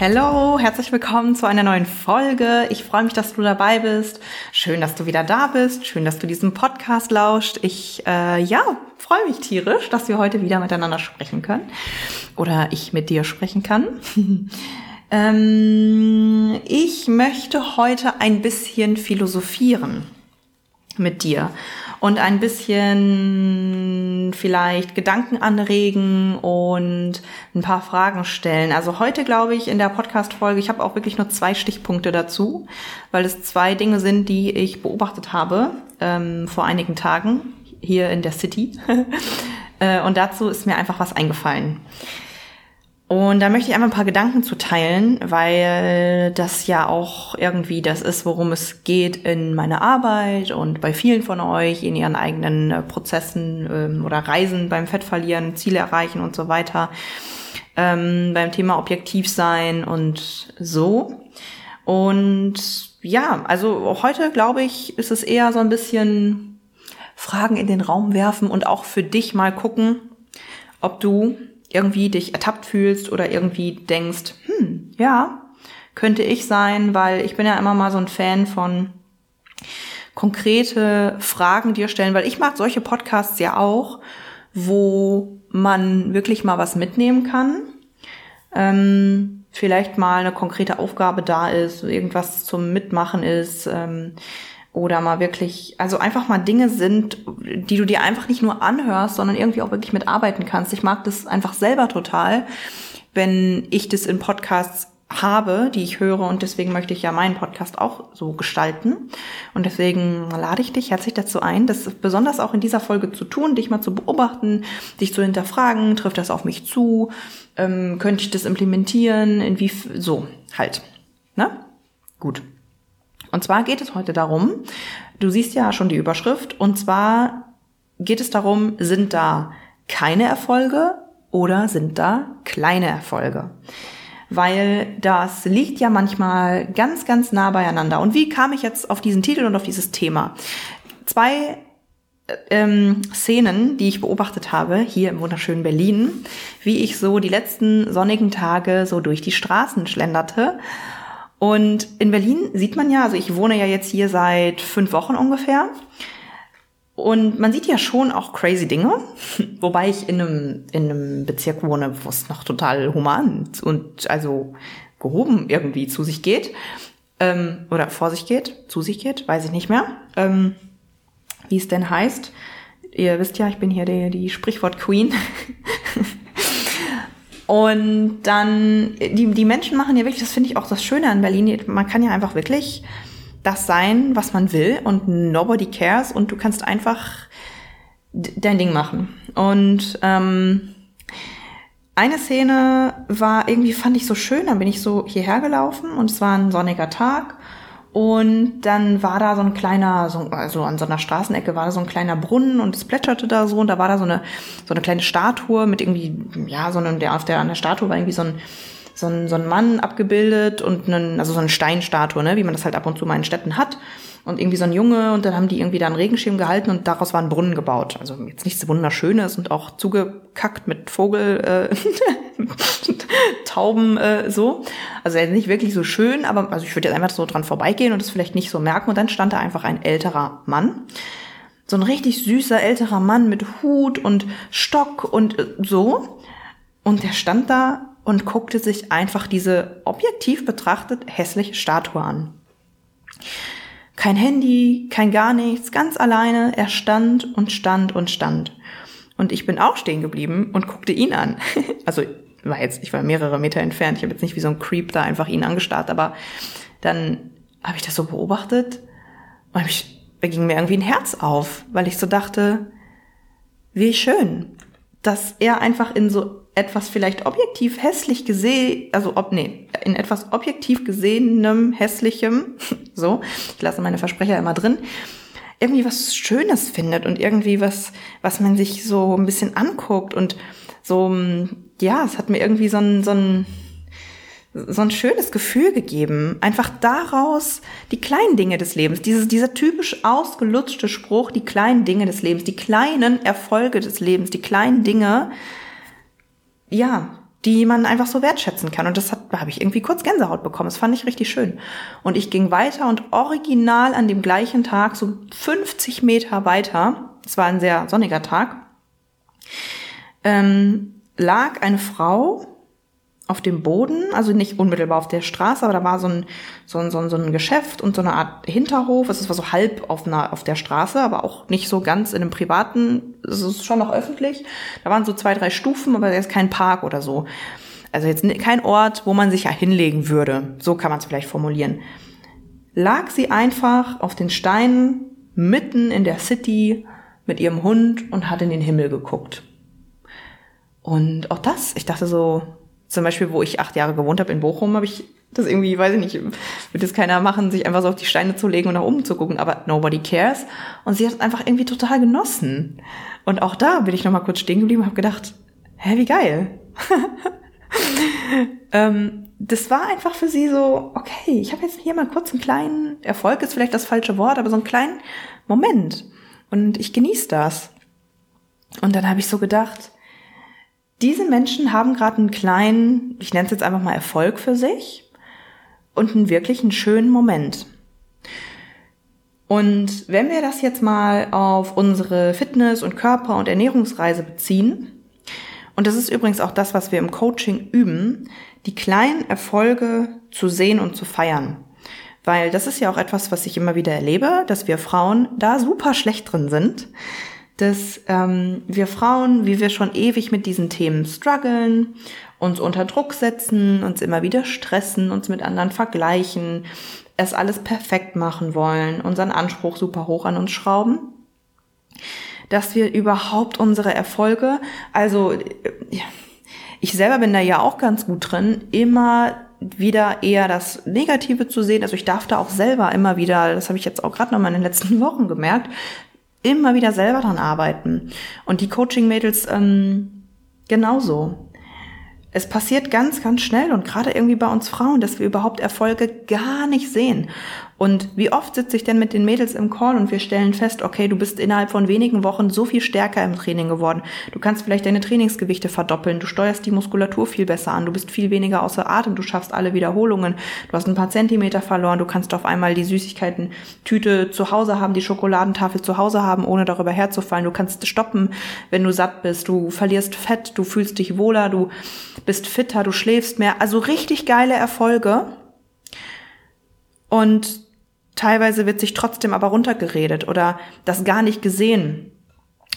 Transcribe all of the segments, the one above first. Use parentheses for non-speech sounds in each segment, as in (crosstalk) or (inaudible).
Hallo, herzlich willkommen zu einer neuen Folge. Ich freue mich, dass du dabei bist. Schön, dass du wieder da bist. Schön, dass du diesen Podcast lauscht. Ich, äh, ja, freue mich tierisch, dass wir heute wieder miteinander sprechen können. Oder ich mit dir sprechen kann. (laughs) ähm, ich möchte heute ein bisschen philosophieren mit dir und ein bisschen vielleicht Gedanken anregen und ein paar Fragen stellen. Also heute glaube ich in der Podcast-Folge, ich habe auch wirklich nur zwei Stichpunkte dazu, weil es zwei Dinge sind, die ich beobachtet habe ähm, vor einigen Tagen hier in der City. (laughs) Äh, und dazu ist mir einfach was eingefallen. Und da möchte ich einmal ein paar Gedanken zu teilen, weil das ja auch irgendwie das ist, worum es geht in meiner Arbeit und bei vielen von euch in ihren eigenen äh, Prozessen ähm, oder Reisen beim Fettverlieren, Ziele erreichen und so weiter. Ähm, beim Thema Objektiv sein und so. Und ja, also heute glaube ich, ist es eher so ein bisschen Fragen in den Raum werfen und auch für dich mal gucken, ob du irgendwie dich ertappt fühlst oder irgendwie denkst, hm, ja, könnte ich sein, weil ich bin ja immer mal so ein Fan von konkrete Fragen dir stellen, weil ich mag solche Podcasts ja auch, wo man wirklich mal was mitnehmen kann. Ähm, vielleicht mal eine konkrete Aufgabe da ist, irgendwas zum Mitmachen ist. Ähm, oder mal wirklich, also einfach mal Dinge sind, die du dir einfach nicht nur anhörst, sondern irgendwie auch wirklich mitarbeiten kannst. Ich mag das einfach selber total, wenn ich das in Podcasts habe, die ich höre und deswegen möchte ich ja meinen Podcast auch so gestalten und deswegen lade ich dich herzlich dazu ein, das besonders auch in dieser Folge zu tun, dich mal zu beobachten, dich zu hinterfragen, trifft das auf mich zu, ähm, könnte ich das implementieren, inwie so halt, ne? Gut. Und zwar geht es heute darum, du siehst ja schon die Überschrift, und zwar geht es darum, sind da keine Erfolge oder sind da kleine Erfolge? Weil das liegt ja manchmal ganz, ganz nah beieinander. Und wie kam ich jetzt auf diesen Titel und auf dieses Thema? Zwei ähm, Szenen, die ich beobachtet habe, hier im wunderschönen Berlin, wie ich so die letzten sonnigen Tage so durch die Straßen schlenderte und in Berlin sieht man ja, also ich wohne ja jetzt hier seit fünf Wochen ungefähr. Und man sieht ja schon auch crazy Dinge, (laughs) wobei ich in einem, in einem Bezirk wohne, wo es noch total human und also gehoben irgendwie zu sich geht. Ähm, oder vor sich geht, zu sich geht, weiß ich nicht mehr. Ähm, wie es denn heißt. Ihr wisst ja, ich bin hier die, die Sprichwort Queen. (laughs) Und dann, die, die Menschen machen ja wirklich, das finde ich auch das Schöne an Berlin, man kann ja einfach wirklich das sein, was man will und nobody cares und du kannst einfach dein Ding machen. Und ähm, eine Szene war irgendwie, fand ich so schön, dann bin ich so hierher gelaufen und es war ein sonniger Tag und dann war da so ein kleiner, so, also an so einer Straßenecke war da so ein kleiner Brunnen und es plätscherte da so und da war da so eine, so eine kleine Statue mit irgendwie, ja, so einem, der auf der, an der Statue war irgendwie so ein, so ein, so ein Mann abgebildet und einen, also so eine Steinstatue, ne, wie man das halt ab und zu mal in Städten hat und irgendwie so ein Junge und dann haben die irgendwie da einen Regenschirm gehalten und daraus war ein Brunnen gebaut. Also jetzt nichts Wunderschönes und auch zugekackt mit Vogel, äh, (laughs) Tauben äh, so. Also nicht wirklich so schön, aber also ich würde jetzt einfach so dran vorbeigehen und es vielleicht nicht so merken. Und dann stand da einfach ein älterer Mann. So ein richtig süßer älterer Mann mit Hut und Stock und äh, so. Und der stand da und guckte sich einfach diese objektiv betrachtet hässliche Statue an. Kein Handy, kein gar nichts, ganz alleine. Er stand und stand und stand. Und ich bin auch stehen geblieben und guckte ihn an. (laughs) also war jetzt, ich war mehrere Meter entfernt. Ich habe jetzt nicht wie so ein Creep da einfach ihn angestarrt, aber dann habe ich das so beobachtet und ich, da ging mir irgendwie ein Herz auf, weil ich so dachte, wie schön, dass er einfach in so etwas vielleicht objektiv hässlich gesehen, also ob, nee, in etwas objektiv gesehenem, hässlichem, (laughs) so, ich lasse meine Versprecher immer drin, irgendwie was Schönes findet und irgendwie was, was man sich so ein bisschen anguckt und so, ja, es hat mir irgendwie so ein, so ein, so ein schönes Gefühl gegeben. Einfach daraus die kleinen Dinge des Lebens. Dieses, dieser typisch ausgelutschte Spruch, die kleinen Dinge des Lebens, die kleinen Erfolge des Lebens, die kleinen Dinge, ja, die man einfach so wertschätzen kann. Und das hat, da habe ich irgendwie kurz Gänsehaut bekommen. Das fand ich richtig schön. Und ich ging weiter und original an dem gleichen Tag, so 50 Meter weiter, es war ein sehr sonniger Tag, ähm, lag eine Frau auf dem Boden, also nicht unmittelbar auf der Straße, aber da war so ein, so ein, so ein, so ein Geschäft und so eine Art Hinterhof. Es war so halb auf, einer, auf der Straße, aber auch nicht so ganz in einem privaten, es ist schon noch öffentlich. Da waren so zwei, drei Stufen, aber er ist kein Park oder so. Also jetzt kein Ort, wo man sich ja hinlegen würde. So kann man es vielleicht formulieren. Lag sie einfach auf den Steinen mitten in der City mit ihrem Hund und hat in den Himmel geguckt. Und auch das, ich dachte so, zum Beispiel, wo ich acht Jahre gewohnt habe in Bochum, habe ich das irgendwie, weiß ich nicht, wird es keiner machen, sich einfach so auf die Steine zu legen und nach oben zu gucken, aber nobody cares. Und sie hat es einfach irgendwie total genossen. Und auch da bin ich nochmal kurz stehen geblieben und habe gedacht, hä, wie geil. (laughs) ähm, das war einfach für sie so, okay, ich habe jetzt hier mal kurz einen kleinen Erfolg, ist vielleicht das falsche Wort, aber so einen kleinen Moment. Und ich genieße das. Und dann habe ich so gedacht, diese Menschen haben gerade einen kleinen, ich nenne es jetzt einfach mal Erfolg für sich und einen wirklich einen schönen Moment. Und wenn wir das jetzt mal auf unsere Fitness- und Körper- und Ernährungsreise beziehen, und das ist übrigens auch das, was wir im Coaching üben, die kleinen Erfolge zu sehen und zu feiern. Weil das ist ja auch etwas, was ich immer wieder erlebe, dass wir Frauen da super schlecht drin sind dass ähm, wir Frauen, wie wir schon ewig mit diesen Themen strugglen, uns unter Druck setzen, uns immer wieder stressen, uns mit anderen vergleichen, es alles perfekt machen wollen, unseren Anspruch super hoch an uns schrauben, dass wir überhaupt unsere Erfolge, also ich selber bin da ja auch ganz gut drin, immer wieder eher das Negative zu sehen. Also ich darf da auch selber immer wieder, das habe ich jetzt auch gerade noch mal in den letzten (laughs) Wochen gemerkt, immer wieder selber dran arbeiten. Und die Coaching-Mädels ähm, genauso. Es passiert ganz, ganz schnell und gerade irgendwie bei uns Frauen, dass wir überhaupt Erfolge gar nicht sehen. Und wie oft sitze ich denn mit den Mädels im Call und wir stellen fest, okay, du bist innerhalb von wenigen Wochen so viel stärker im Training geworden. Du kannst vielleicht deine Trainingsgewichte verdoppeln, du steuerst die Muskulatur viel besser an, du bist viel weniger außer Atem, du schaffst alle Wiederholungen, du hast ein paar Zentimeter verloren, du kannst auf einmal die Süßigkeiten-Tüte zu Hause haben, die Schokoladentafel zu Hause haben, ohne darüber herzufallen. Du kannst stoppen, wenn du satt bist, du verlierst Fett, du fühlst dich wohler, du bist fitter, du schläfst mehr. Also richtig geile Erfolge. Und Teilweise wird sich trotzdem aber runtergeredet oder das gar nicht gesehen.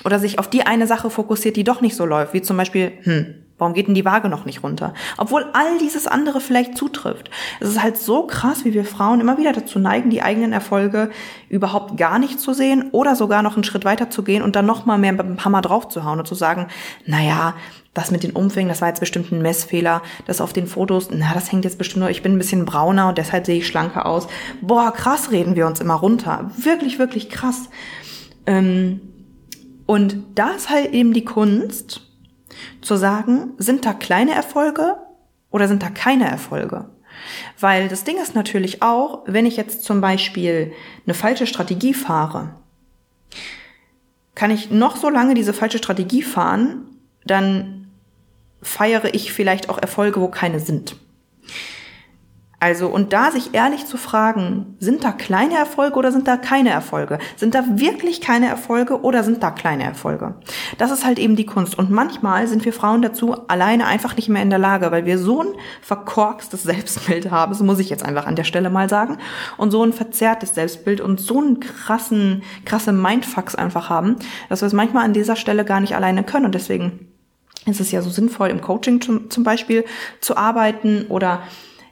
Oder sich auf die eine Sache fokussiert, die doch nicht so läuft, wie zum Beispiel, hm, warum geht denn die Waage noch nicht runter? Obwohl all dieses andere vielleicht zutrifft. Es ist halt so krass, wie wir Frauen immer wieder dazu neigen, die eigenen Erfolge überhaupt gar nicht zu sehen oder sogar noch einen Schritt weiter zu gehen und dann noch mal mehr mit dem Hammer draufzuhauen und zu sagen, naja, das mit den Umfängen, das war jetzt bestimmt ein Messfehler. Das auf den Fotos, na, das hängt jetzt bestimmt nur, ich bin ein bisschen brauner und deshalb sehe ich schlanker aus. Boah, krass reden wir uns immer runter. Wirklich, wirklich krass. Ähm, und da ist halt eben die Kunst, zu sagen, sind da kleine Erfolge oder sind da keine Erfolge? Weil das Ding ist natürlich auch, wenn ich jetzt zum Beispiel eine falsche Strategie fahre, kann ich noch so lange diese falsche Strategie fahren, dann feiere ich vielleicht auch Erfolge, wo keine sind. Also, und da sich ehrlich zu fragen, sind da kleine Erfolge oder sind da keine Erfolge? Sind da wirklich keine Erfolge oder sind da kleine Erfolge? Das ist halt eben die Kunst. Und manchmal sind wir Frauen dazu alleine einfach nicht mehr in der Lage, weil wir so ein verkorkstes Selbstbild haben, das muss ich jetzt einfach an der Stelle mal sagen, und so ein verzerrtes Selbstbild und so einen krassen, krasse Mindfucks einfach haben, dass wir es manchmal an dieser Stelle gar nicht alleine können. Und deswegen ist es ja so sinnvoll, im Coaching zum, zum Beispiel zu arbeiten oder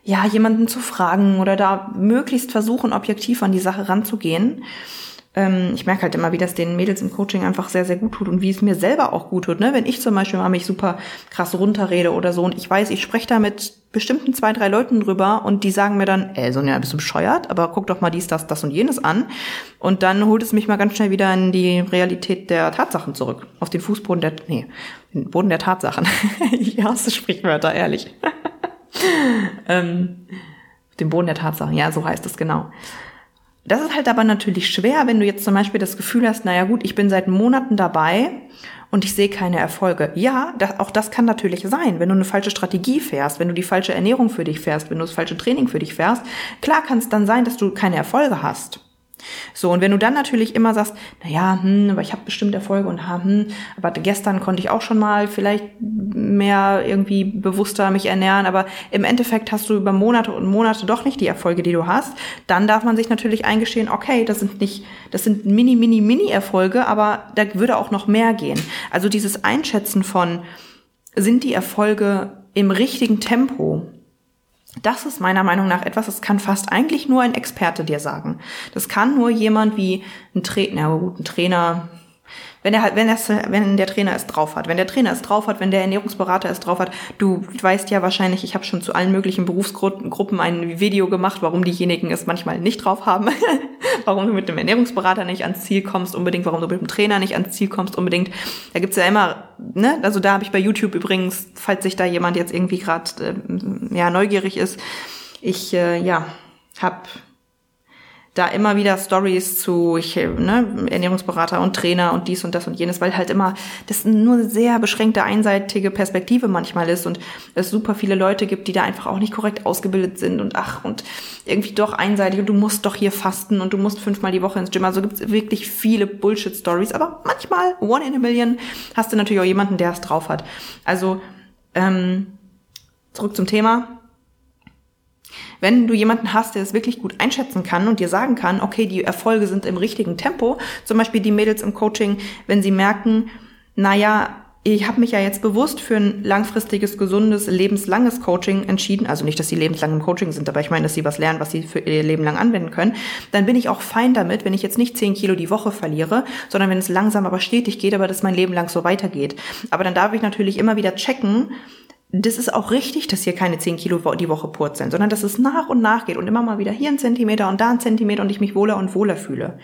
ja, jemanden zu fragen oder da möglichst versuchen, objektiv an die Sache ranzugehen. ähm, ich merke halt immer, wie das den Mädels im Coaching einfach sehr, sehr gut tut und wie es mir selber auch gut tut. Ne? Wenn ich zum Beispiel mal mich super krass runterrede oder so und ich weiß, ich spreche da mit bestimmten zwei, drei Leuten drüber und die sagen mir dann, ey, Sonja, bist du bescheuert? Aber guck doch mal dies, das, das und jenes an. Und dann holt es mich mal ganz schnell wieder in die Realität der Tatsachen zurück. Auf den Fußboden der, nee, den Boden der Tatsachen. (laughs) ich hasse Sprichwörter, ehrlich. (laughs) ähm, den Boden der Tatsachen, ja, so heißt es genau. Das ist halt aber natürlich schwer, wenn du jetzt zum Beispiel das Gefühl hast, naja gut, ich bin seit Monaten dabei und ich sehe keine Erfolge. Ja, das, auch das kann natürlich sein, wenn du eine falsche Strategie fährst, wenn du die falsche Ernährung für dich fährst, wenn du das falsche Training für dich fährst. Klar kann es dann sein, dass du keine Erfolge hast. So, und wenn du dann natürlich immer sagst, na ja, hm, aber ich habe bestimmt Erfolge und hm, aber gestern konnte ich auch schon mal vielleicht mehr irgendwie bewusster mich ernähren, aber im Endeffekt hast du über Monate und Monate doch nicht die Erfolge, die du hast, dann darf man sich natürlich eingestehen, okay, das sind nicht, das sind mini, mini, mini Erfolge, aber da würde auch noch mehr gehen. Also dieses Einschätzen von, sind die Erfolge im richtigen Tempo? Das ist meiner Meinung nach etwas, das kann fast eigentlich nur ein Experte dir sagen. Das kann nur jemand wie ein Trainer, gut, ein Trainer, wenn er halt, wenn, das, wenn der Trainer es drauf hat, wenn der Trainer es drauf hat, wenn der Ernährungsberater es drauf hat, du weißt ja wahrscheinlich, ich habe schon zu allen möglichen Berufsgruppen ein Video gemacht, warum diejenigen es manchmal nicht drauf haben, (laughs) warum du mit dem Ernährungsberater nicht ans Ziel kommst, unbedingt, warum du mit dem Trainer nicht ans Ziel kommst, unbedingt. Da gibt's ja immer, ne, also da habe ich bei YouTube übrigens, falls sich da jemand jetzt irgendwie gerade äh, ja neugierig ist, ich äh, ja habe da immer wieder Stories zu ich, ne, Ernährungsberater und Trainer und dies und das und jenes, weil halt immer das nur eine sehr beschränkte, einseitige Perspektive manchmal ist und es super viele Leute gibt, die da einfach auch nicht korrekt ausgebildet sind und ach und irgendwie doch einseitig und du musst doch hier fasten und du musst fünfmal die Woche ins Gym. Also gibt es wirklich viele Bullshit-Stories, aber manchmal, one in a million, hast du natürlich auch jemanden, der es drauf hat. Also ähm, zurück zum Thema wenn du jemanden hast, der es wirklich gut einschätzen kann und dir sagen kann, okay, die Erfolge sind im richtigen Tempo, zum Beispiel die Mädels im Coaching, wenn sie merken, naja, ich habe mich ja jetzt bewusst für ein langfristiges, gesundes, lebenslanges Coaching entschieden. Also nicht, dass sie lebenslang im Coaching sind, aber ich meine, dass sie was lernen, was sie für ihr Leben lang anwenden können. Dann bin ich auch fein damit, wenn ich jetzt nicht 10 Kilo die Woche verliere, sondern wenn es langsam aber stetig geht, aber dass mein Leben lang so weitergeht. Aber dann darf ich natürlich immer wieder checken, das ist auch richtig, dass hier keine 10 Kilo die Woche purzeln, sondern dass es nach und nach geht und immer mal wieder hier ein Zentimeter und da ein Zentimeter und ich mich wohler und wohler fühle.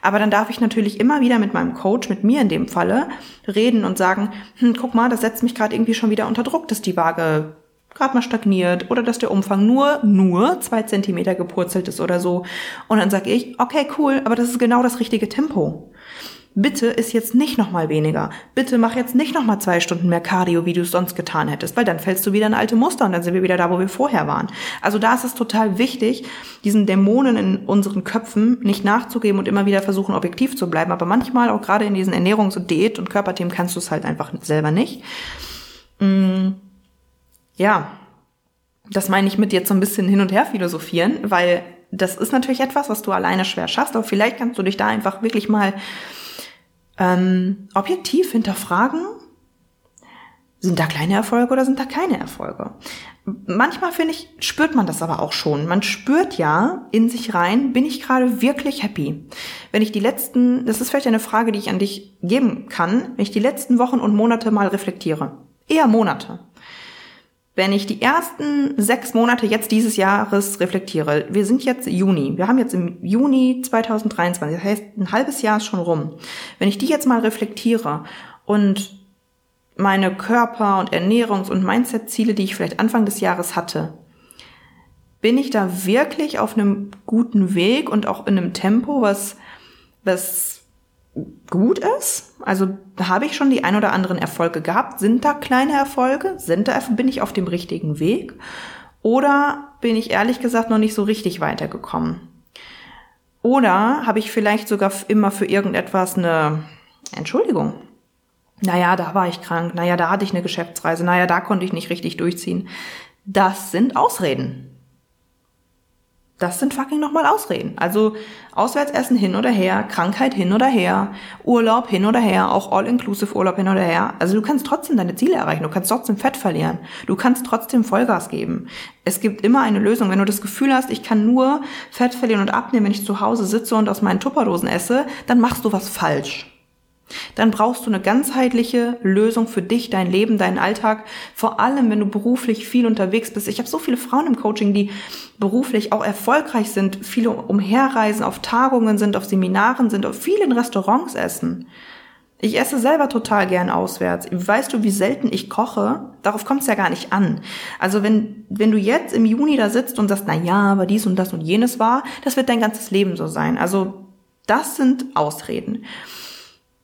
Aber dann darf ich natürlich immer wieder mit meinem Coach, mit mir in dem Falle, reden und sagen, hm, guck mal, das setzt mich gerade irgendwie schon wieder unter Druck, dass die Waage gerade mal stagniert oder dass der Umfang nur, nur zwei Zentimeter gepurzelt ist oder so. Und dann sage ich, okay, cool, aber das ist genau das richtige Tempo bitte ist jetzt nicht nochmal weniger. Bitte mach jetzt nicht nochmal zwei Stunden mehr Cardio, wie du es sonst getan hättest, weil dann fällst du wieder in alte Muster und dann sind wir wieder da, wo wir vorher waren. Also da ist es total wichtig, diesen Dämonen in unseren Köpfen nicht nachzugeben und immer wieder versuchen, objektiv zu bleiben. Aber manchmal, auch gerade in diesen Ernährungs- und Diät- und Körperthemen, kannst du es halt einfach selber nicht. Mm, ja, das meine ich mit jetzt so ein bisschen hin und her philosophieren, weil das ist natürlich etwas, was du alleine schwer schaffst, aber vielleicht kannst du dich da einfach wirklich mal ähm, objektiv hinterfragen, sind da kleine Erfolge oder sind da keine Erfolge? Manchmal finde ich, spürt man das aber auch schon. Man spürt ja in sich rein, bin ich gerade wirklich happy? Wenn ich die letzten, das ist vielleicht eine Frage, die ich an dich geben kann, wenn ich die letzten Wochen und Monate mal reflektiere. Eher Monate wenn ich die ersten sechs Monate jetzt dieses Jahres reflektiere, wir sind jetzt Juni, wir haben jetzt im Juni 2023, das heißt ein halbes Jahr ist schon rum. Wenn ich die jetzt mal reflektiere und meine Körper- und Ernährungs- und Mindset-Ziele, die ich vielleicht Anfang des Jahres hatte, bin ich da wirklich auf einem guten Weg und auch in einem Tempo, was, was gut ist. Also habe ich schon die ein oder anderen Erfolge gehabt. Sind da kleine Erfolge? Sind da, bin ich auf dem richtigen Weg? Oder bin ich ehrlich gesagt noch nicht so richtig weitergekommen? Oder habe ich vielleicht sogar immer für irgendetwas eine Entschuldigung? Naja, da war ich krank. Naja, da hatte ich eine Geschäftsreise. Naja, da konnte ich nicht richtig durchziehen. Das sind Ausreden. Das sind fucking nochmal Ausreden. Also Auswärtsessen hin oder her, Krankheit hin oder her, Urlaub hin oder her, auch All-Inclusive Urlaub hin oder her. Also du kannst trotzdem deine Ziele erreichen, du kannst trotzdem Fett verlieren, du kannst trotzdem Vollgas geben. Es gibt immer eine Lösung. Wenn du das Gefühl hast, ich kann nur Fett verlieren und abnehmen, wenn ich zu Hause sitze und aus meinen Tupperdosen esse, dann machst du was falsch. Dann brauchst du eine ganzheitliche Lösung für dich, dein Leben, deinen Alltag. Vor allem, wenn du beruflich viel unterwegs bist. Ich habe so viele Frauen im Coaching, die beruflich auch erfolgreich sind, viele umherreisen, auf Tagungen sind, auf Seminaren sind, auf vielen Restaurants essen. Ich esse selber total gern auswärts. Weißt du, wie selten ich koche? Darauf kommt es ja gar nicht an. Also wenn, wenn du jetzt im Juni da sitzt und sagst, na ja, aber dies und das und jenes war, das wird dein ganzes Leben so sein. Also das sind Ausreden.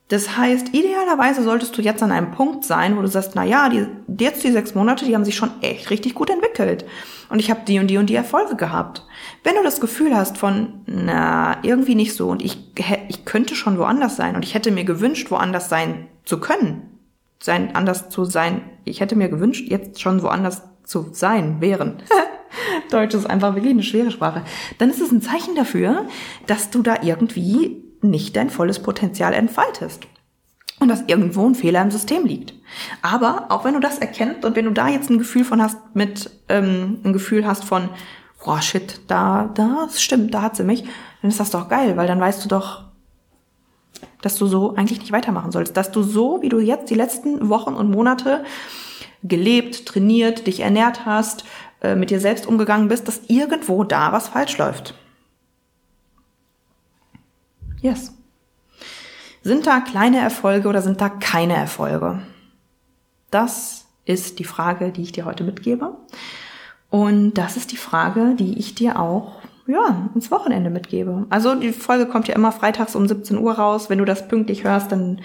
Das heißt, idealerweise solltest du jetzt an einem Punkt sein, wo du sagst, na ja, die, jetzt die sechs Monate, die haben sich schon echt richtig gut entwickelt. Und ich habe die und die und die Erfolge gehabt. Wenn du das Gefühl hast von, na, irgendwie nicht so und ich, ich könnte schon woanders sein und ich hätte mir gewünscht, woanders sein zu können, sein, anders zu sein, ich hätte mir gewünscht, jetzt schon woanders zu sein, wären. (laughs) Deutsch ist einfach wirklich eine schwere Sprache. Dann ist es ein Zeichen dafür, dass du da irgendwie nicht dein volles Potenzial entfaltest. Und dass irgendwo ein Fehler im System liegt. Aber auch wenn du das erkennst und wenn du da jetzt ein Gefühl von hast, mit ähm, ein Gefühl hast von, boah, shit, da, das stimmt, da hat sie mich, dann ist das doch geil, weil dann weißt du doch, dass du so eigentlich nicht weitermachen sollst. Dass du so, wie du jetzt die letzten Wochen und Monate gelebt, trainiert, dich ernährt hast, äh, mit dir selbst umgegangen bist, dass irgendwo da was falsch läuft. Yes. Sind da kleine Erfolge oder sind da keine Erfolge? Das ist die Frage, die ich dir heute mitgebe. Und das ist die Frage, die ich dir auch ja, ins Wochenende mitgebe. Also die Folge kommt ja immer freitags um 17 Uhr raus. Wenn du das pünktlich hörst, dann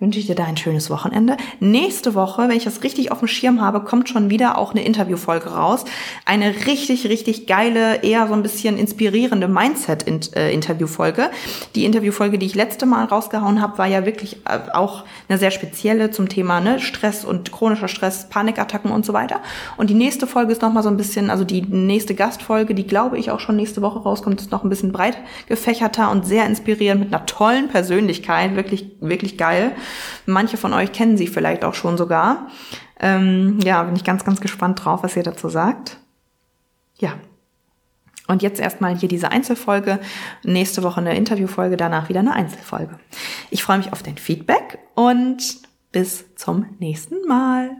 wünsche ich dir da ein schönes Wochenende. Nächste Woche, wenn ich das richtig auf dem Schirm habe, kommt schon wieder auch eine Interviewfolge raus. Eine richtig, richtig geile, eher so ein bisschen inspirierende Mindset-Interviewfolge. Die Interviewfolge, die ich letzte Mal rausgehauen habe, war ja wirklich äh, auch eine sehr spezielle zum Thema ne, Stress und chronischer Stress, Panikattacken und so weiter. Und die nächste Folge ist nochmal so ein bisschen, also die nächste Gastfolge, die glaube ich auch schon nächste Woche rauskommt, ist noch ein bisschen breit gefächerter und sehr inspirierend mit einer tollen Persönlichkeit. Wirklich, wirklich geil. Manche von euch kennen sie vielleicht auch schon sogar. Ähm, ja, bin ich ganz, ganz gespannt drauf, was ihr dazu sagt. Ja. Und jetzt erstmal hier diese Einzelfolge. Nächste Woche eine Interviewfolge, danach wieder eine Einzelfolge. Ich freue mich auf dein Feedback und bis zum nächsten Mal.